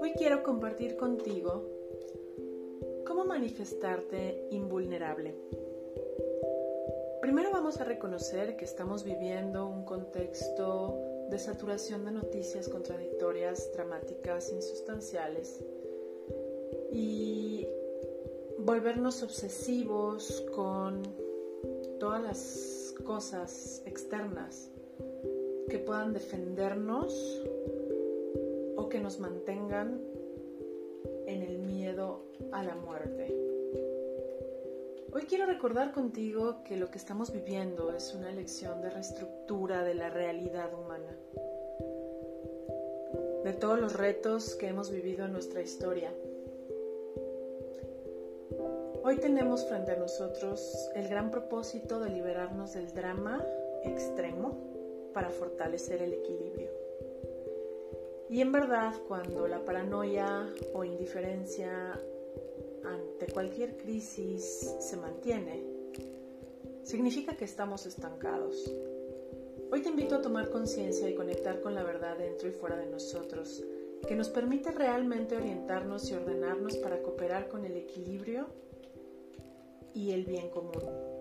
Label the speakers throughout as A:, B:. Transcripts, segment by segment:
A: Hoy quiero compartir contigo cómo manifestarte invulnerable. Primero vamos a reconocer que estamos viviendo un contexto de saturación de noticias contradictorias, dramáticas, insustanciales y volvernos obsesivos con todas las cosas externas que puedan defendernos o que nos mantengan en el miedo a la muerte. Hoy quiero recordar contigo que lo que estamos viviendo es una lección de reestructura de la realidad humana, de todos los retos que hemos vivido en nuestra historia Hoy tenemos frente a nosotros el gran propósito de liberarnos del drama extremo para fortalecer el equilibrio. Y en verdad, cuando la paranoia o indiferencia ante cualquier crisis se mantiene, significa que estamos estancados. Hoy te invito a tomar conciencia y conectar con la verdad dentro y fuera de nosotros, que nos permite realmente orientarnos y ordenarnos para cooperar con el equilibrio y el bien común.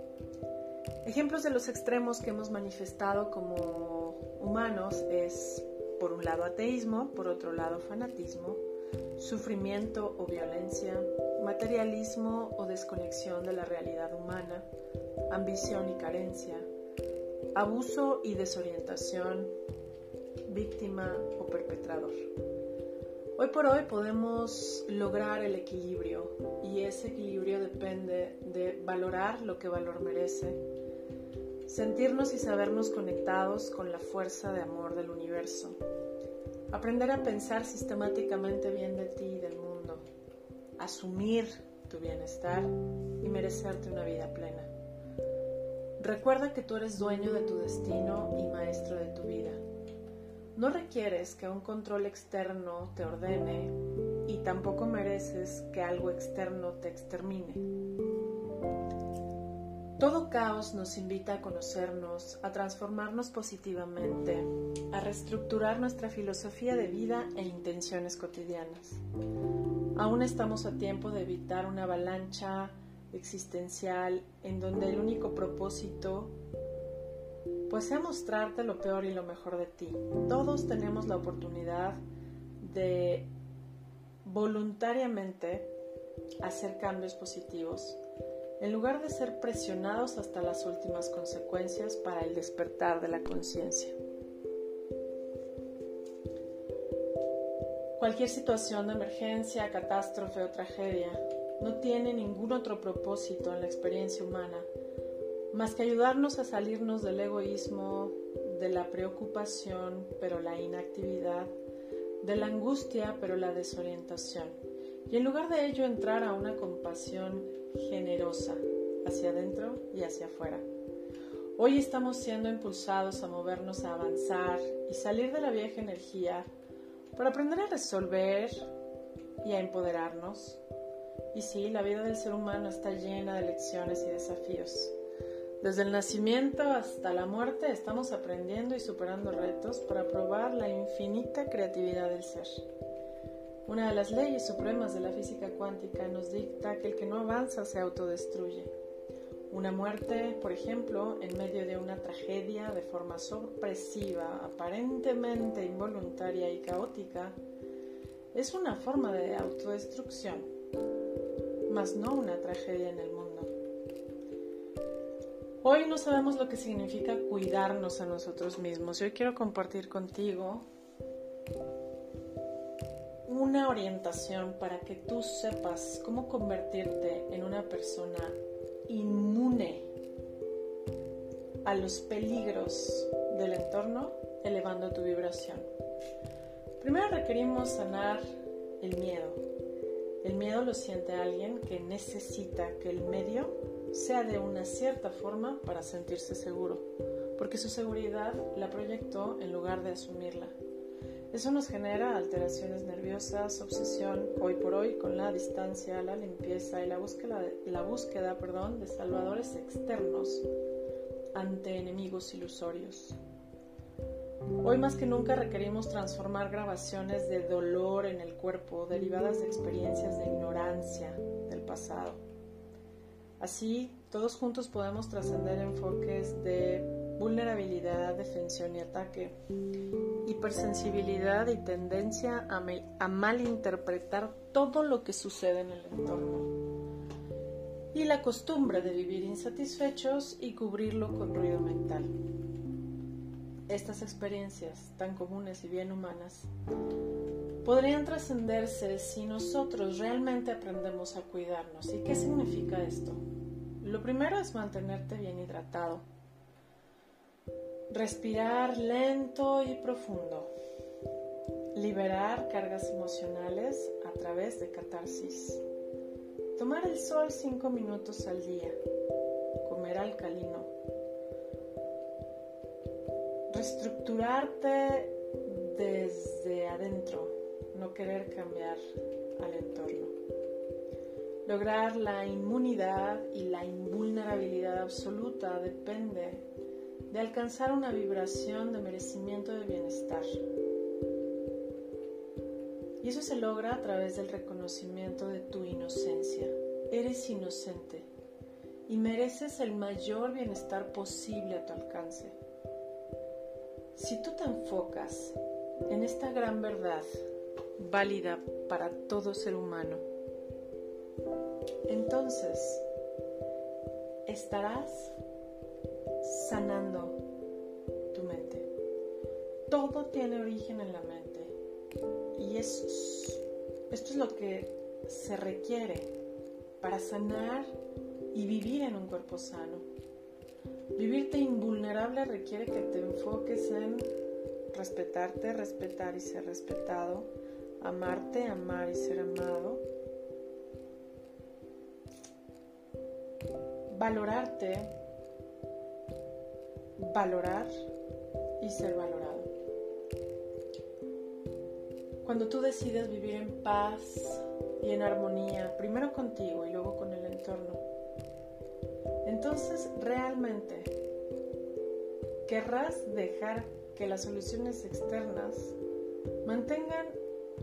A: Ejemplos de los extremos que hemos manifestado como humanos es, por un lado, ateísmo, por otro lado, fanatismo, sufrimiento o violencia, materialismo o desconexión de la realidad humana, ambición y carencia, abuso y desorientación, víctima o perpetrador. Hoy por hoy podemos lograr el equilibrio y ese equilibrio depende de valorar lo que valor merece, sentirnos y sabernos conectados con la fuerza de amor del universo, aprender a pensar sistemáticamente bien de ti y del mundo, asumir tu bienestar y merecerte una vida plena. Recuerda que tú eres dueño de tu destino y maestro de tu vida. No requieres que un control externo te ordene y tampoco mereces que algo externo te extermine. Todo caos nos invita a conocernos, a transformarnos positivamente, a reestructurar nuestra filosofía de vida e intenciones cotidianas. Aún estamos a tiempo de evitar una avalancha existencial en donde el único propósito pues sea mostrarte lo peor y lo mejor de ti. Todos tenemos la oportunidad de voluntariamente hacer cambios positivos, en lugar de ser presionados hasta las últimas consecuencias para el despertar de la conciencia. Cualquier situación de emergencia, catástrofe o tragedia no tiene ningún otro propósito en la experiencia humana más que ayudarnos a salirnos del egoísmo, de la preocupación, pero la inactividad, de la angustia, pero la desorientación. Y en lugar de ello entrar a una compasión generosa hacia adentro y hacia afuera. Hoy estamos siendo impulsados a movernos a avanzar y salir de la vieja energía para aprender a resolver y a empoderarnos. Y sí, la vida del ser humano está llena de lecciones y desafíos. Desde el nacimiento hasta la muerte estamos aprendiendo y superando retos para probar la infinita creatividad del ser. Una de las leyes supremas de la física cuántica nos dicta que el que no avanza se autodestruye. Una muerte, por ejemplo, en medio de una tragedia de forma sorpresiva, aparentemente involuntaria y caótica, es una forma de autodestrucción, mas no una tragedia en el mundo. Hoy no sabemos lo que significa cuidarnos a nosotros mismos. Hoy quiero compartir contigo una orientación para que tú sepas cómo convertirte en una persona inmune a los peligros del entorno, elevando tu vibración. Primero requerimos sanar el miedo. El miedo lo siente alguien que necesita que el medio sea de una cierta forma para sentirse seguro, porque su seguridad la proyectó en lugar de asumirla. Eso nos genera alteraciones nerviosas, obsesión hoy por hoy con la distancia, la limpieza y la búsqueda, la búsqueda perdón, de salvadores externos ante enemigos ilusorios. Hoy más que nunca requerimos transformar grabaciones de dolor en el cuerpo derivadas de experiencias de ignorancia del pasado. Así, todos juntos podemos trascender enfoques de vulnerabilidad, defensión y ataque, hipersensibilidad y tendencia a, a malinterpretar todo lo que sucede en el entorno, y la costumbre de vivir insatisfechos y cubrirlo con ruido mental. Estas experiencias, tan comunes y bien humanas, podrían trascenderse si nosotros realmente aprendemos a cuidarnos. ¿Y qué significa esto? Lo primero es mantenerte bien hidratado, respirar lento y profundo, liberar cargas emocionales a través de catarsis, tomar el sol cinco minutos al día, comer alcalino, reestructurarte desde adentro, querer cambiar al entorno. Lograr la inmunidad y la invulnerabilidad absoluta depende de alcanzar una vibración de merecimiento de bienestar. Y eso se logra a través del reconocimiento de tu inocencia. Eres inocente y mereces el mayor bienestar posible a tu alcance. Si tú te enfocas en esta gran verdad válida para todo ser humano, entonces estarás sanando tu mente. Todo tiene origen en la mente y es, esto es lo que se requiere para sanar y vivir en un cuerpo sano. Vivirte invulnerable requiere que te enfoques en respetarte, respetar y ser respetado, amarte, amar y ser amado, valorarte, valorar y ser valorado. Cuando tú decides vivir en paz y en armonía, primero contigo y luego con el entorno, entonces realmente querrás dejar que las soluciones externas mantengan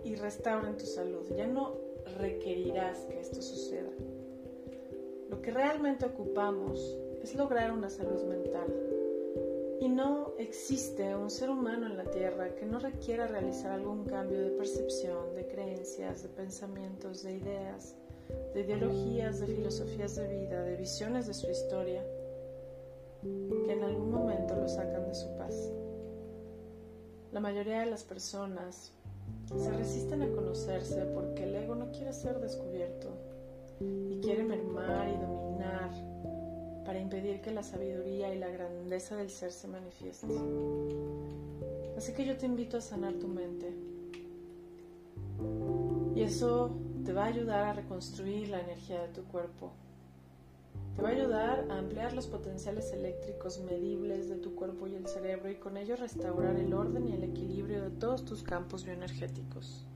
A: y restauren tu salud. Ya no requerirás que esto suceda. Lo que realmente ocupamos es lograr una salud mental. Y no existe un ser humano en la Tierra que no requiera realizar algún cambio de percepción, de creencias, de pensamientos, de ideas, de ideologías, de filosofías de vida, de visiones de su historia, que en algún momento lo sacan de su paz. La mayoría de las personas se resisten a conocerse porque el ego no quiere ser descubierto y quiere mermar y dominar para impedir que la sabiduría y la grandeza del ser se manifieste. Así que yo te invito a sanar tu mente. Y eso te va a ayudar a reconstruir la energía de tu cuerpo. Te va a ayudar a ampliar los potenciales eléctricos medibles de tu cuerpo y el cerebro y con ello restaurar el orden y el equilibrio de todos tus campos bioenergéticos.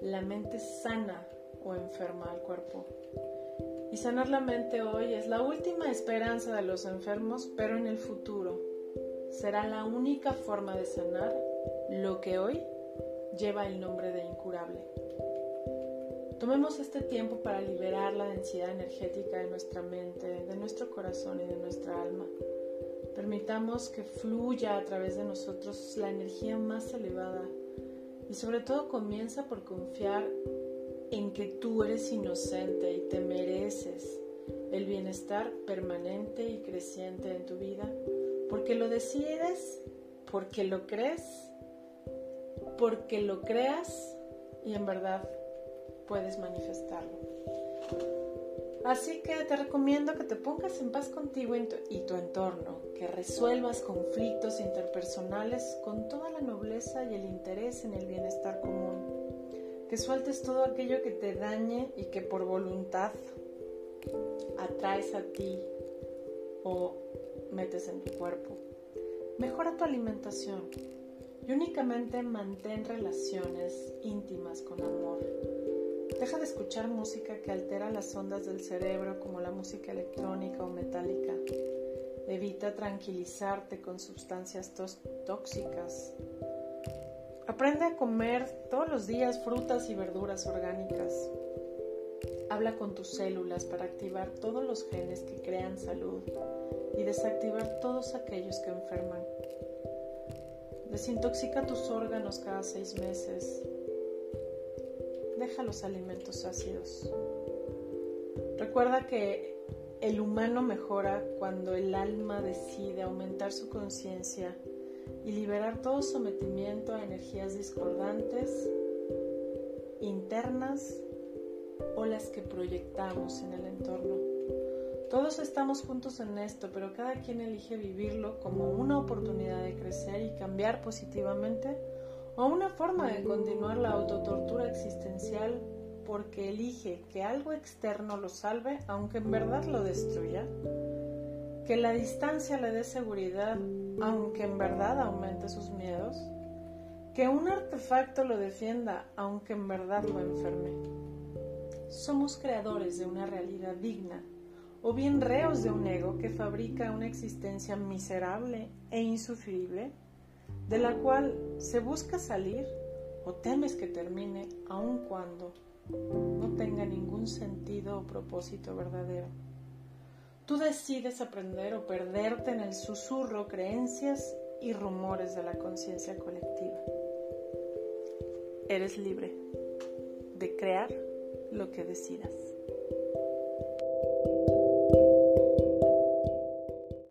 A: La mente sana o enferma al cuerpo. Y sanar la mente hoy es la última esperanza de los enfermos, pero en el futuro será la única forma de sanar lo que hoy lleva el nombre de incurable. Tomemos este tiempo para liberar la densidad energética de nuestra mente, de nuestro corazón y de nuestra alma. Permitamos que fluya a través de nosotros la energía más elevada y sobre todo comienza por confiar en que tú eres inocente y te mereces el bienestar permanente y creciente en tu vida, porque lo decides, porque lo crees porque lo creas y en verdad puedes manifestarlo. Así que te recomiendo que te pongas en paz contigo y tu entorno, que resuelvas conflictos interpersonales con toda la nobleza y el interés en el bienestar común, que sueltes todo aquello que te dañe y que por voluntad atraes a ti o metes en tu cuerpo. Mejora tu alimentación, y únicamente mantén relaciones íntimas con amor. Deja de escuchar música que altera las ondas del cerebro como la música electrónica o metálica Evita tranquilizarte con sustancias tóxicas. Aprende a comer todos los días frutas y verduras orgánicas. Habla con tus células para activar todos los genes que crean salud y desactivar todos aquellos que enferman. Desintoxica tus órganos cada seis meses. Deja los alimentos ácidos. Recuerda que el humano mejora cuando el alma decide aumentar su conciencia y liberar todo sometimiento a energías discordantes, internas o las que proyectamos en el entorno. Todos estamos juntos en esto, pero cada quien elige vivirlo como una oportunidad de crecer y cambiar positivamente o una forma de continuar la autotortura existencial porque elige que algo externo lo salve aunque en verdad lo destruya, que la distancia le dé seguridad aunque en verdad aumente sus miedos, que un artefacto lo defienda aunque en verdad lo enferme. Somos creadores de una realidad digna o bien reos de un ego que fabrica una existencia miserable e insufrible de la cual se busca salir o temes que termine aun cuando no tenga ningún sentido o propósito verdadero. Tú decides aprender o perderte en el susurro, creencias y rumores de la conciencia colectiva. Eres libre de crear lo que decidas.